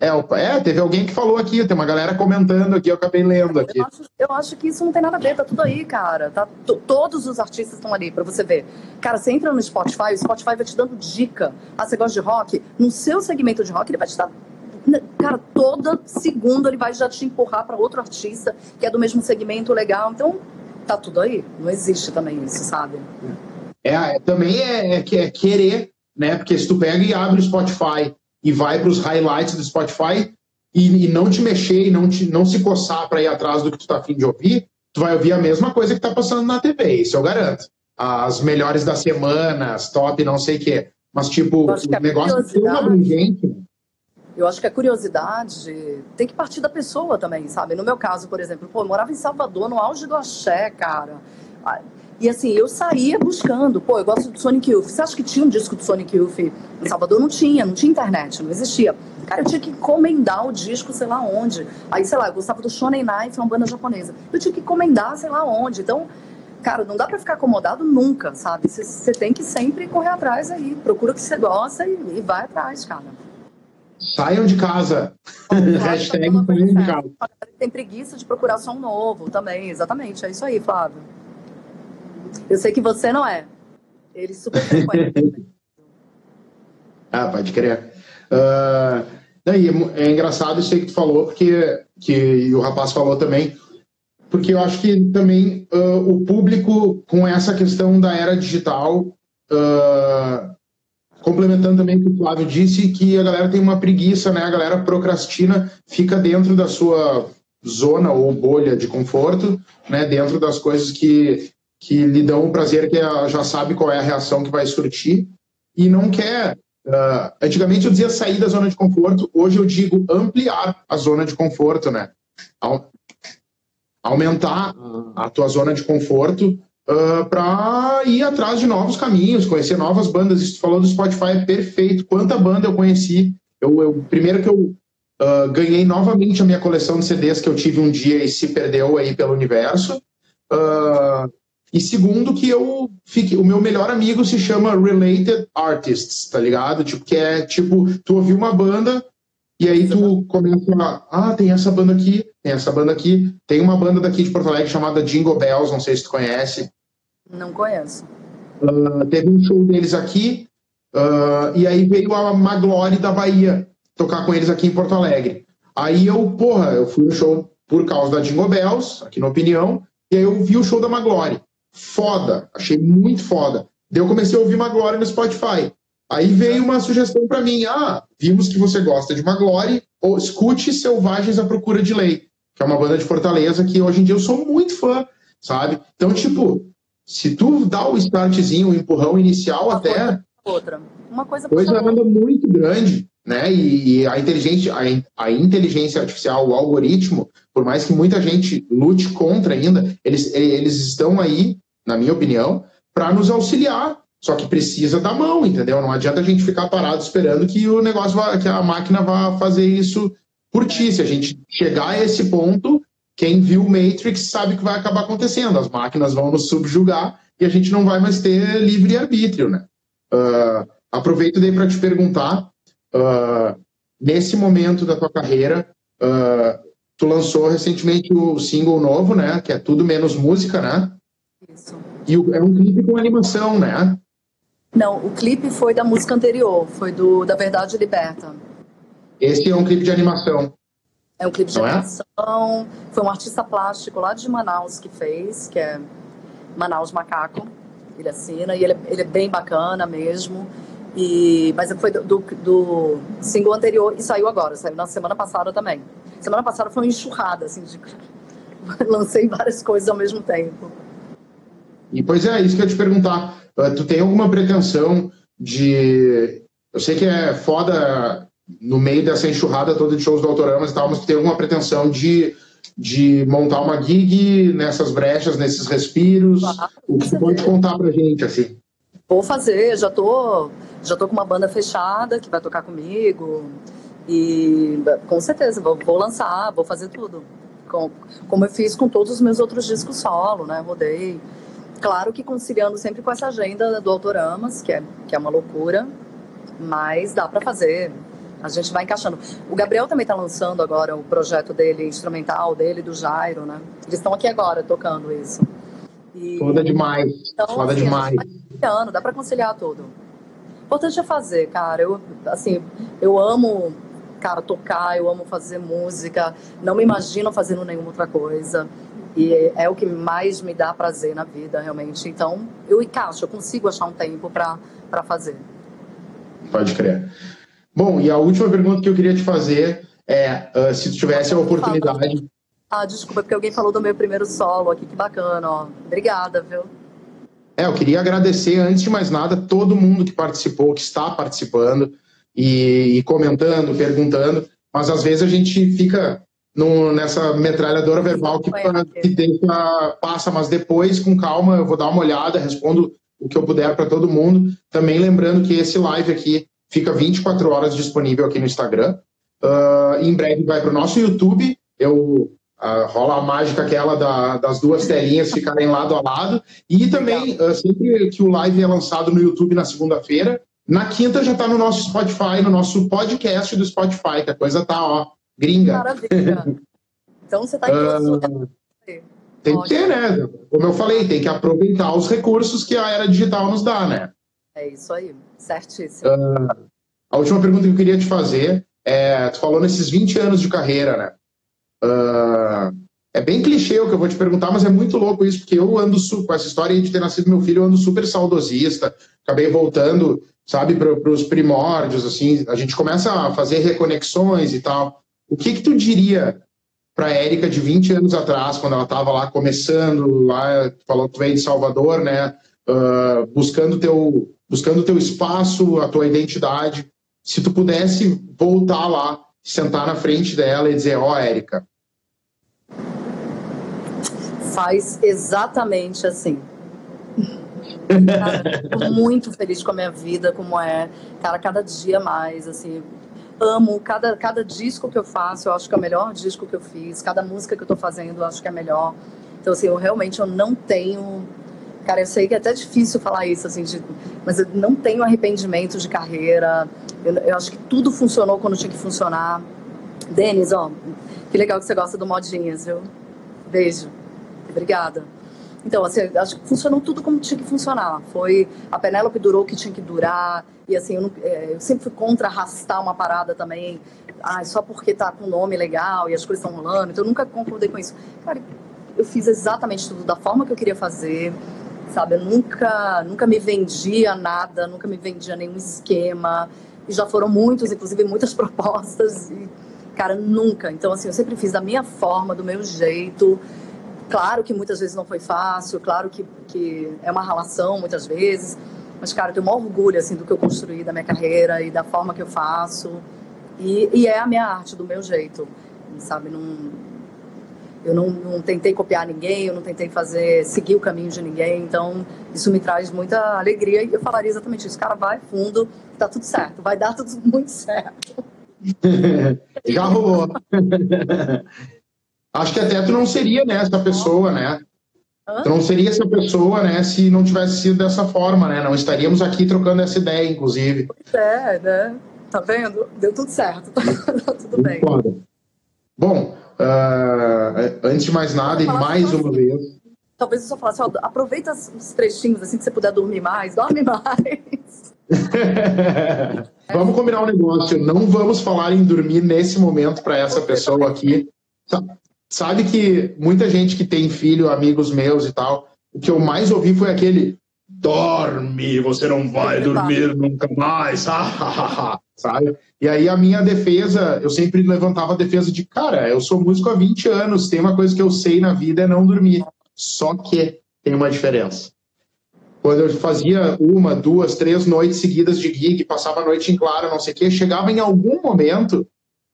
É, é, teve alguém que falou aqui, tem uma galera comentando aqui, eu acabei lendo aqui. Eu acho, eu acho que isso não tem nada a ver, tá tudo aí, cara. Tá, todos os artistas estão ali para você ver. Cara, você entra no Spotify, o Spotify vai te dando dica. Ah, você gosta de rock? No seu segmento de rock, ele vai te dar cara, toda segunda ele vai já te empurrar para outro artista que é do mesmo segmento legal. Então, tá tudo aí. Não existe também isso, sabe? É, é também é, é, é querer, né? Porque se tu pega e abre o Spotify e vai para os highlights do Spotify e, e, não te mexer e não, te, não se coçar para ir atrás do que tu tá afim de ouvir, tu vai ouvir a mesma coisa que tá passando na TV, isso eu garanto. As melhores da semana, as top não sei o quê. Mas, tipo, o negócio é tão abrangente, Eu acho que a curiosidade tem que partir da pessoa também, sabe? No meu caso, por exemplo, pô, eu morava em Salvador, no auge do axé, cara. E assim, eu saía buscando, pô, eu gosto do Sonic Youth. Você acha que tinha um disco do Sonic Youth em Salvador? Não tinha, não tinha internet, não existia. Cara, eu tinha que encomendar o disco, sei lá onde. Aí, sei lá, eu gostava do Shonen Knife, uma banda japonesa. Eu tinha que encomendar, sei lá onde. Então, cara, não dá para ficar acomodado nunca, sabe? Você tem que sempre correr atrás aí. Procura o que você gosta e, e vai atrás, cara. Saiam de casa. *laughs* Hashtag saiam de casa. Tem preguiça de procurar som novo também, exatamente. É isso aí, Flávio. Eu sei que você não é. Ele super *laughs* ah, pode crer. Uh, é, é engraçado isso aí que tu falou, porque que o rapaz falou também, porque eu acho que também uh, o público, com essa questão da era digital, uh, complementando também o que o Flávio disse, que a galera tem uma preguiça, né? A galera procrastina, fica dentro da sua zona ou bolha de conforto, né? Dentro das coisas que, que lhe dão o prazer, que já sabe qual é a reação que vai surtir, e não quer. Uh, antigamente eu dizia sair da zona de conforto, hoje eu digo ampliar a zona de conforto, né? Aumentar a tua zona de conforto uh, ah, para ir atrás de novos caminhos, conhecer novas bandas. Isso falou do Spotify é perfeito. Quanta banda eu conheci. Eu, eu primeiro que eu uh, ganhei novamente a minha coleção de CDs que eu tive um dia e se perdeu aí pelo universo. Uh, e segundo que eu fiquei, o meu melhor amigo se chama Related Artists, tá ligado? Tipo que é tipo tu ouviu uma banda e aí tu começa a, ah, tem essa banda aqui, tem essa banda aqui, tem uma banda daqui de Porto Alegre chamada Jingle Bells, não sei se tu conhece. Não conheço. Uh, teve um show deles aqui, uh, e aí veio a Maglore da Bahia tocar com eles aqui em Porto Alegre. Aí eu, porra, eu fui no show por causa da Jingle Bells, aqui na Opinião, e aí eu vi o show da Maglore. Foda, achei muito foda. Daí eu comecei a ouvir Maglore no Spotify. Aí veio uma sugestão para mim: ah, vimos que você gosta de Maglore, ou escute Selvagens à Procura de Lei, que é uma banda de Fortaleza que hoje em dia eu sou muito fã, sabe? Então, tipo, se tu dá o startzinho, o empurrão inicial uma até. Outra. Uma coisa coisa anda muito grande, né? E, e a, inteligência, a, a, inteligência artificial, o algoritmo, por mais que muita gente lute contra ainda, eles, eles estão aí, na minha opinião, para nos auxiliar. Só que precisa da mão, entendeu? Não adianta a gente ficar parado esperando que o negócio vá, que a máquina vá fazer isso por ti. Se a gente chegar a esse ponto, quem viu Matrix sabe que vai acabar acontecendo. As máquinas vão nos subjugar e a gente não vai mais ter livre arbítrio, né? Uh, aproveito daí para te perguntar, uh, nesse momento da tua carreira, uh, tu lançou recentemente o single novo, né? Que é tudo menos música, né? Isso. E é um clipe com animação, né? Não, o clipe foi da música anterior, foi do Da Verdade Liberta. Esse é um clipe de animação. É um clipe de é? animação. É? Foi um artista plástico lá de Manaus que fez, que é Manaus Macaco. Ele assina e ele, é, ele é bem bacana mesmo. E, mas foi do, do, do, single anterior e saiu agora, saiu na semana passada também. Semana passada foi uma enxurrada, assim, de... *laughs* lancei várias coisas ao mesmo tempo. E pois é, isso que eu ia te perguntar. Uh, tu tem alguma pretensão de. Eu sei que é foda no meio dessa enxurrada toda de shows do Autoramas e tal, mas tu tem alguma pretensão de, de montar uma gig nessas brechas, nesses respiros? o que tu pode contar pra gente, assim? Vou fazer, já tô, já tô com uma banda fechada que vai tocar comigo. E com certeza, vou, vou lançar, vou fazer tudo. Com, como eu fiz com todos os meus outros discos solo, né? Rodei. Claro que conciliando sempre com essa agenda do Autoramas, que é, que é uma loucura, mas dá para fazer. A gente vai encaixando. O Gabriel também está lançando agora o projeto dele, instrumental dele, do Jairo, né? Eles estão aqui agora tocando isso. E... Foda demais. Então, Foda assim, demais. Ano, dá para conciliar tudo. O importante é fazer, cara. Eu, assim, eu amo, cara, tocar, eu amo fazer música. Não me imagino fazendo nenhuma outra coisa. E é o que mais me dá prazer na vida, realmente. Então, eu encaixo, eu consigo achar um tempo para fazer. Pode crer. Bom, e a última pergunta que eu queria te fazer é uh, se tu tivesse a oportunidade. Ah, desculpa, porque alguém falou do meu primeiro solo aqui, que bacana, ó. Obrigada, viu? É, eu queria agradecer, antes de mais nada, todo mundo que participou, que está participando. e, e comentando, perguntando, mas às vezes a gente fica no, nessa metralhadora verbal que, que deixa, passa, mas depois, com calma, eu vou dar uma olhada, respondo o que eu puder para todo mundo. Também lembrando que esse live aqui fica 24 horas disponível aqui no Instagram. Uh, em breve vai para o nosso YouTube. Eu Uh, rola a mágica aquela da, das duas telinhas ficarem lado a lado. E também, uh, sempre que o live é lançado no YouTube na segunda-feira, na quinta já está no nosso Spotify, no nosso podcast do Spotify, que a coisa tá, ó, gringa. Maravilha. Então você está uh, Tem que ter, né? Como eu falei, tem que aproveitar os recursos que a era digital nos dá, né? É isso aí, certíssimo. Uh, a última pergunta que eu queria te fazer é, tu falou nesses 20 anos de carreira, né? Uh, é bem clichê o que eu vou te perguntar, mas é muito louco isso, porque eu ando com essa história de ter nascido meu filho, eu ando super saudosista, acabei voltando, sabe, para os primórdios, assim, a gente começa a fazer reconexões e tal. O que que tu diria para Érica de 20 anos atrás, quando ela estava lá começando, lá, falou que veio de Salvador, né, uh, buscando teu buscando teu espaço, a tua identidade. Se tu pudesse voltar lá, sentar na frente dela e dizer, ó, oh, Érica, faz exatamente assim. Cara, muito feliz com a minha vida, como é. Cara, cada dia mais, assim. Amo cada, cada disco que eu faço, eu acho que é o melhor disco que eu fiz. Cada música que eu tô fazendo, eu acho que é melhor. Então, assim, eu realmente eu não tenho. Cara, eu sei que é até difícil falar isso, assim, de... mas eu não tenho arrependimento de carreira. Eu, eu acho que tudo funcionou quando tinha que funcionar. Denis, ó, que legal que você gosta do Modinhas, viu? Beijo. Obrigada. Então, assim, acho que funcionou tudo como tinha que funcionar. Foi a Penélope durou o que tinha que durar. E assim, eu, não, é, eu sempre fui contra arrastar uma parada também. Ah, só porque tá com nome legal e as coisas estão rolando. Então, eu nunca concordei com isso. Cara, eu fiz exatamente tudo da forma que eu queria fazer. Sabe, eu nunca, nunca me vendia nada, nunca me vendia nenhum esquema. E já foram muitos, inclusive muitas *laughs* propostas. E, cara, nunca. Então, assim, eu sempre fiz da minha forma, do meu jeito. Claro que muitas vezes não foi fácil, claro que, que é uma relação muitas vezes, mas, cara, eu tenho um orgulho, assim, do que eu construí da minha carreira e da forma que eu faço. E, e é a minha arte, do meu jeito, sabe? Não, eu não, não, tentei copiar ninguém, eu não tentei fazer, seguir o caminho de ninguém, então isso me traz muita alegria e eu falaria exatamente isso. Cara, vai fundo, tá tudo certo, vai dar tudo *laughs* muito certo. *laughs* Já rolou. *laughs* Acho que até tu não seria né, essa pessoa, né? Tu não seria essa pessoa, né, se não tivesse sido dessa forma, né? Não estaríamos aqui trocando essa ideia, inclusive. Pois é, né? Tá vendo? Deu tudo certo. tá tudo bem. Bom, uh, antes de mais nada, e mais uma assim, vez. Talvez eu só falasse, ó, aproveita os trechinhos assim que você puder dormir mais, dorme *laughs* mais. *laughs* vamos combinar um negócio. Não vamos falar em dormir nesse momento para essa pessoa aqui. Sabe que muita gente que tem filho, amigos meus e tal, o que eu mais ouvi foi aquele dorme, você não vai dormir nunca mais, *laughs* sabe? E aí a minha defesa, eu sempre levantava a defesa de, cara, eu sou músico há 20 anos, tem uma coisa que eu sei na vida é não dormir. Só que tem uma diferença. Quando eu fazia uma, duas, três noites seguidas de gig, passava a noite em claro, não sei o quê, chegava em algum momento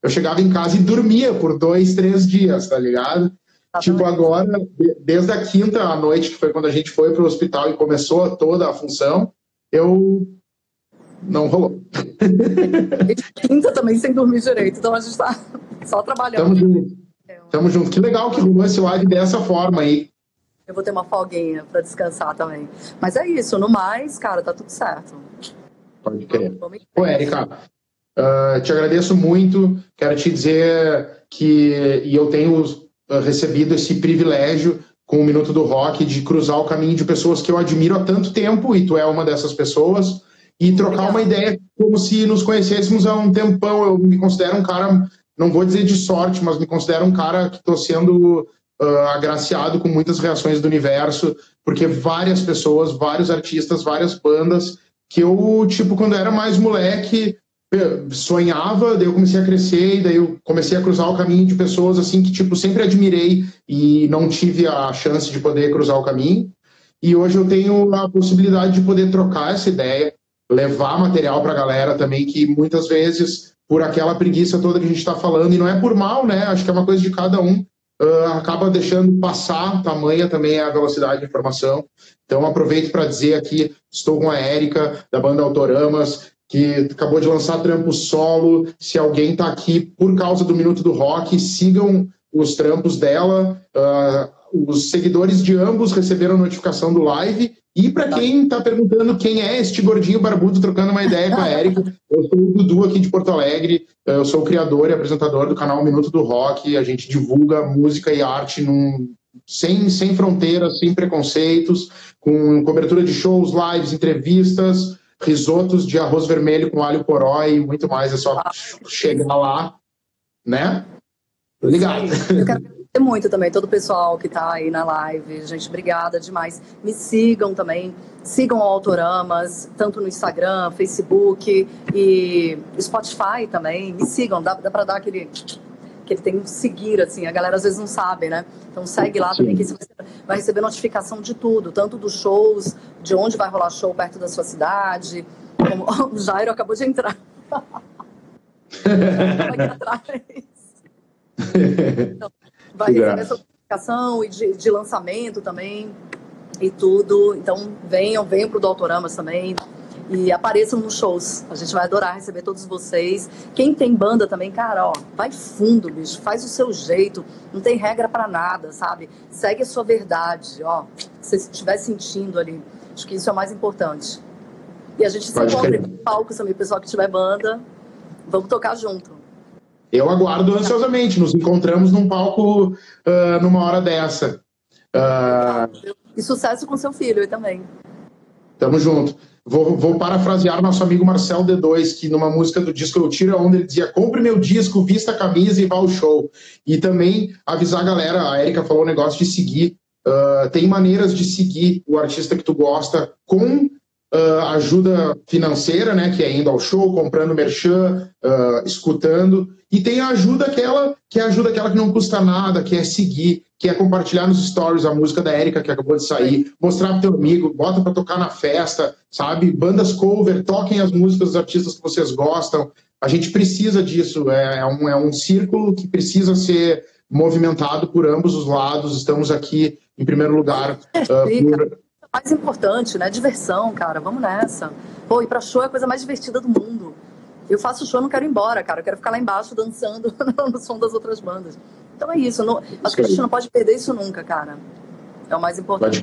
eu chegava em casa e dormia por dois, três dias, tá ligado? Tá tipo, agora, desde a quinta à noite, que foi quando a gente foi pro hospital e começou toda a função, eu não rolou. Quinta também sem dormir direito, então a gente tá só trabalhando. Tamo junto. Tamo junto. Que legal que rolou esse live dessa forma aí. Eu vou ter uma folguinha para descansar também. Mas é isso, no mais, cara, tá tudo certo. Pode crer. Pô, Érica, Uh, te agradeço muito. Quero te dizer que e eu tenho uh, recebido esse privilégio com o Minuto do Rock de cruzar o caminho de pessoas que eu admiro há tanto tempo, e tu é uma dessas pessoas, e trocar uma ideia como se nos conhecêssemos há um tempão. Eu me considero um cara, não vou dizer de sorte, mas me considero um cara que estou sendo uh, agraciado com muitas reações do universo, porque várias pessoas, vários artistas, várias bandas que eu, tipo, quando era mais moleque, sonhava, daí eu comecei a crescer e daí eu comecei a cruzar o caminho de pessoas assim que tipo sempre admirei e não tive a chance de poder cruzar o caminho. E hoje eu tenho a possibilidade de poder trocar essa ideia, levar material para a galera também, que muitas vezes, por aquela preguiça toda que a gente está falando, e não é por mal, né? Acho que é uma coisa de cada um, uh, acaba deixando passar, tamanha também a velocidade de informação. Então, aproveito para dizer aqui, estou com a Érica, da banda Autoramas, que acabou de lançar trampo solo. Se alguém está aqui por causa do Minuto do Rock, sigam os trampos dela. Uh, os seguidores de ambos receberam notificação do live e para tá. quem está perguntando quem é este gordinho barbudo trocando uma ideia com a Érica, eu sou o Dudu aqui de Porto Alegre, eu sou o criador e apresentador do canal Minuto do Rock, a gente divulga música e arte num, sem, sem fronteiras, sem preconceitos, com cobertura de shows, lives, entrevistas, risotos de arroz vermelho com alho poró e muito mais, é só ah. chegar lá, né? Obrigado. Eu quero muito também todo o pessoal que está aí na live. Gente, obrigada demais. Me sigam também. Sigam o Autoramas, tanto no Instagram, Facebook e Spotify também. Me sigam, dá, dá para dar aquele que ele tem um seguir, assim, a galera às vezes não sabe, né? Então segue lá Sim. também, que você vai receber notificação de tudo, tanto dos shows, de onde vai rolar show perto da sua cidade. Como... *laughs* O Jairo acabou de entrar. *laughs* aqui atrás. *laughs* Então, vai receber essa notificação e de, de, lançamento também e tudo. Então venham, venham pro Doutoramas também e apareçam nos shows. A gente vai adorar receber todos vocês. Quem tem banda também, cara, ó, vai fundo, bicho, faz o seu jeito. Não tem regra para nada, sabe? Segue a sua verdade, ó. Se você estiver sentindo ali. Acho que isso é o mais importante. E a gente se encontra no palco também, pessoal que tiver banda, vamos tocar junto. Eu aguardo ansiosamente. Nos encontramos num palco uh, numa hora dessa. Uh... E sucesso com seu filho também. Tamo junto. Vou, vou, parafrasear nosso amigo Marcel D2, que numa música do disco Eu Tiro Onde ele dizia: compre meu disco, vista a camisa e vá ao show. E também avisar a galera, a Erika falou o um negócio de seguir. Uh, tem maneiras de seguir o artista que tu gosta com uh, ajuda financeira, né, que é indo ao show, comprando merchan, uh, escutando, e tem a ajuda aquela que é ajuda aquela que não custa nada, que é seguir, que é compartilhar nos stories a música da Érica que acabou de sair, mostrar pro teu amigo, bota para tocar na festa, sabe? Bandas cover, toquem as músicas dos artistas que vocês gostam. A gente precisa disso, é, é um, é um círculo que precisa ser movimentado por ambos os lados. Estamos aqui, em primeiro lugar, uh, por mais importante, né? Diversão, cara. Vamos nessa. Pô, ir pra show é a coisa mais divertida do mundo. Eu faço show, não quero ir embora, cara. Eu quero ficar lá embaixo dançando *laughs* no som das outras bandas. Então é isso. Não, acho que a gente não pode perder isso nunca, cara. É o mais importante.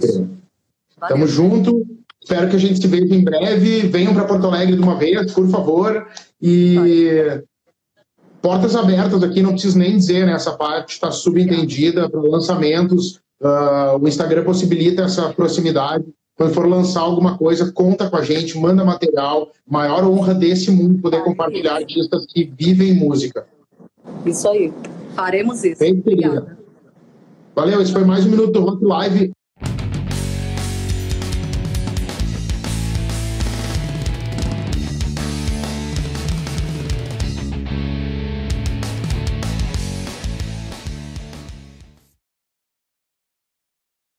Tamo junto. Espero que a gente se veja em breve. Venham para Porto Alegre de uma vez, por favor. E portas abertas aqui, não preciso nem dizer, né? Essa parte está subentendida para lançamentos. Uh, o Instagram possibilita essa proximidade. Quando for lançar alguma coisa, conta com a gente, manda material. Maior honra desse mundo poder compartilhar artistas que vivem música. Isso aí. Faremos isso. Bem, Valeu, esse foi mais um Minuto do Rock Live.